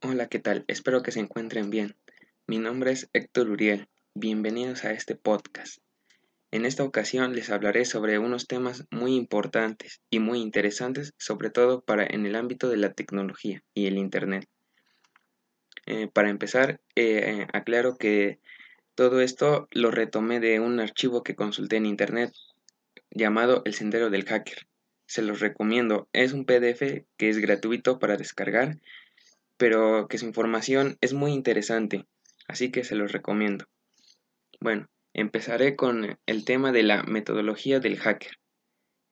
Hola, ¿qué tal? Espero que se encuentren bien. Mi nombre es Héctor Uriel. Bienvenidos a este podcast. En esta ocasión les hablaré sobre unos temas muy importantes y muy interesantes, sobre todo para en el ámbito de la tecnología y el Internet. Eh, para empezar, eh, aclaro que todo esto lo retomé de un archivo que consulté en Internet llamado El Sendero del Hacker. Se los recomiendo. Es un PDF que es gratuito para descargar pero que su información es muy interesante, así que se los recomiendo. Bueno, empezaré con el tema de la metodología del hacker.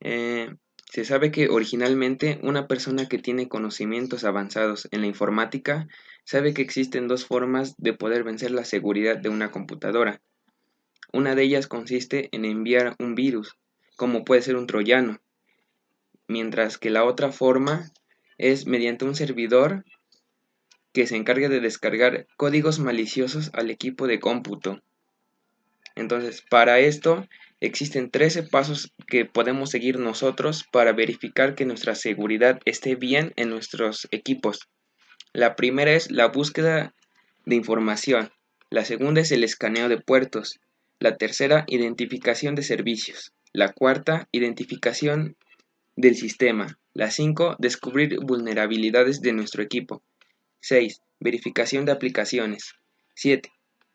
Eh, se sabe que originalmente una persona que tiene conocimientos avanzados en la informática sabe que existen dos formas de poder vencer la seguridad de una computadora. Una de ellas consiste en enviar un virus, como puede ser un troyano, mientras que la otra forma es mediante un servidor que se encargue de descargar códigos maliciosos al equipo de cómputo. Entonces, para esto existen 13 pasos que podemos seguir nosotros para verificar que nuestra seguridad esté bien en nuestros equipos. La primera es la búsqueda de información. La segunda es el escaneo de puertos. La tercera, identificación de servicios. La cuarta, identificación del sistema. La cinco, descubrir vulnerabilidades de nuestro equipo. 6. Verificación de aplicaciones. 7.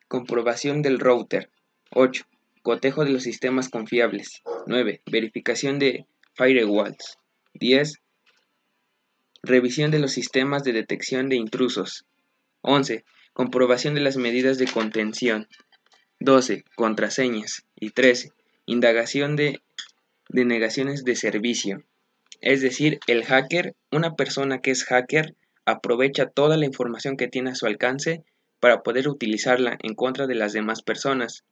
Comprobación del router. 8. Cotejo de los sistemas confiables. 9. Verificación de firewalls. 10. Revisión de los sistemas de detección de intrusos. 11. Comprobación de las medidas de contención. 12. Contraseñas. Y 13. Indagación de denegaciones de servicio. Es decir, el hacker, una persona que es hacker, aprovecha toda la información que tiene a su alcance para poder utilizarla en contra de las demás personas.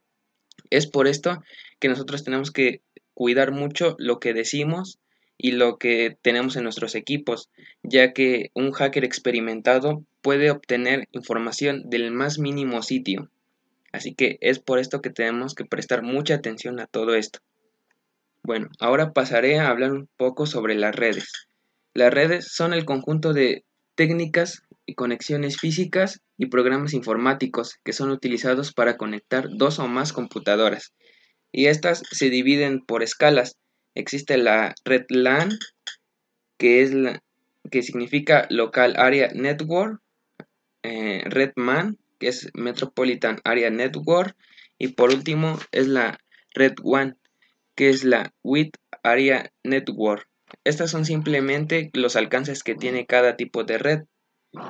Es por esto que nosotros tenemos que cuidar mucho lo que decimos y lo que tenemos en nuestros equipos, ya que un hacker experimentado puede obtener información del más mínimo sitio. Así que es por esto que tenemos que prestar mucha atención a todo esto. Bueno, ahora pasaré a hablar un poco sobre las redes. Las redes son el conjunto de técnicas y conexiones físicas y programas informáticos que son utilizados para conectar dos o más computadoras. Y estas se dividen por escalas. Existe la red LAN, que, es la, que significa Local Area Network, eh, red MAN, que es Metropolitan Area Network, y por último es la red WAN, que es la WIT Area Network. Estas son simplemente los alcances que tiene cada tipo de red.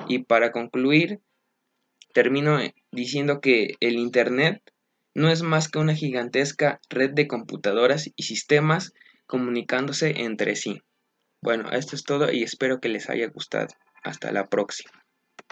Y para concluir, termino diciendo que el Internet no es más que una gigantesca red de computadoras y sistemas comunicándose entre sí. Bueno, esto es todo y espero que les haya gustado. Hasta la próxima.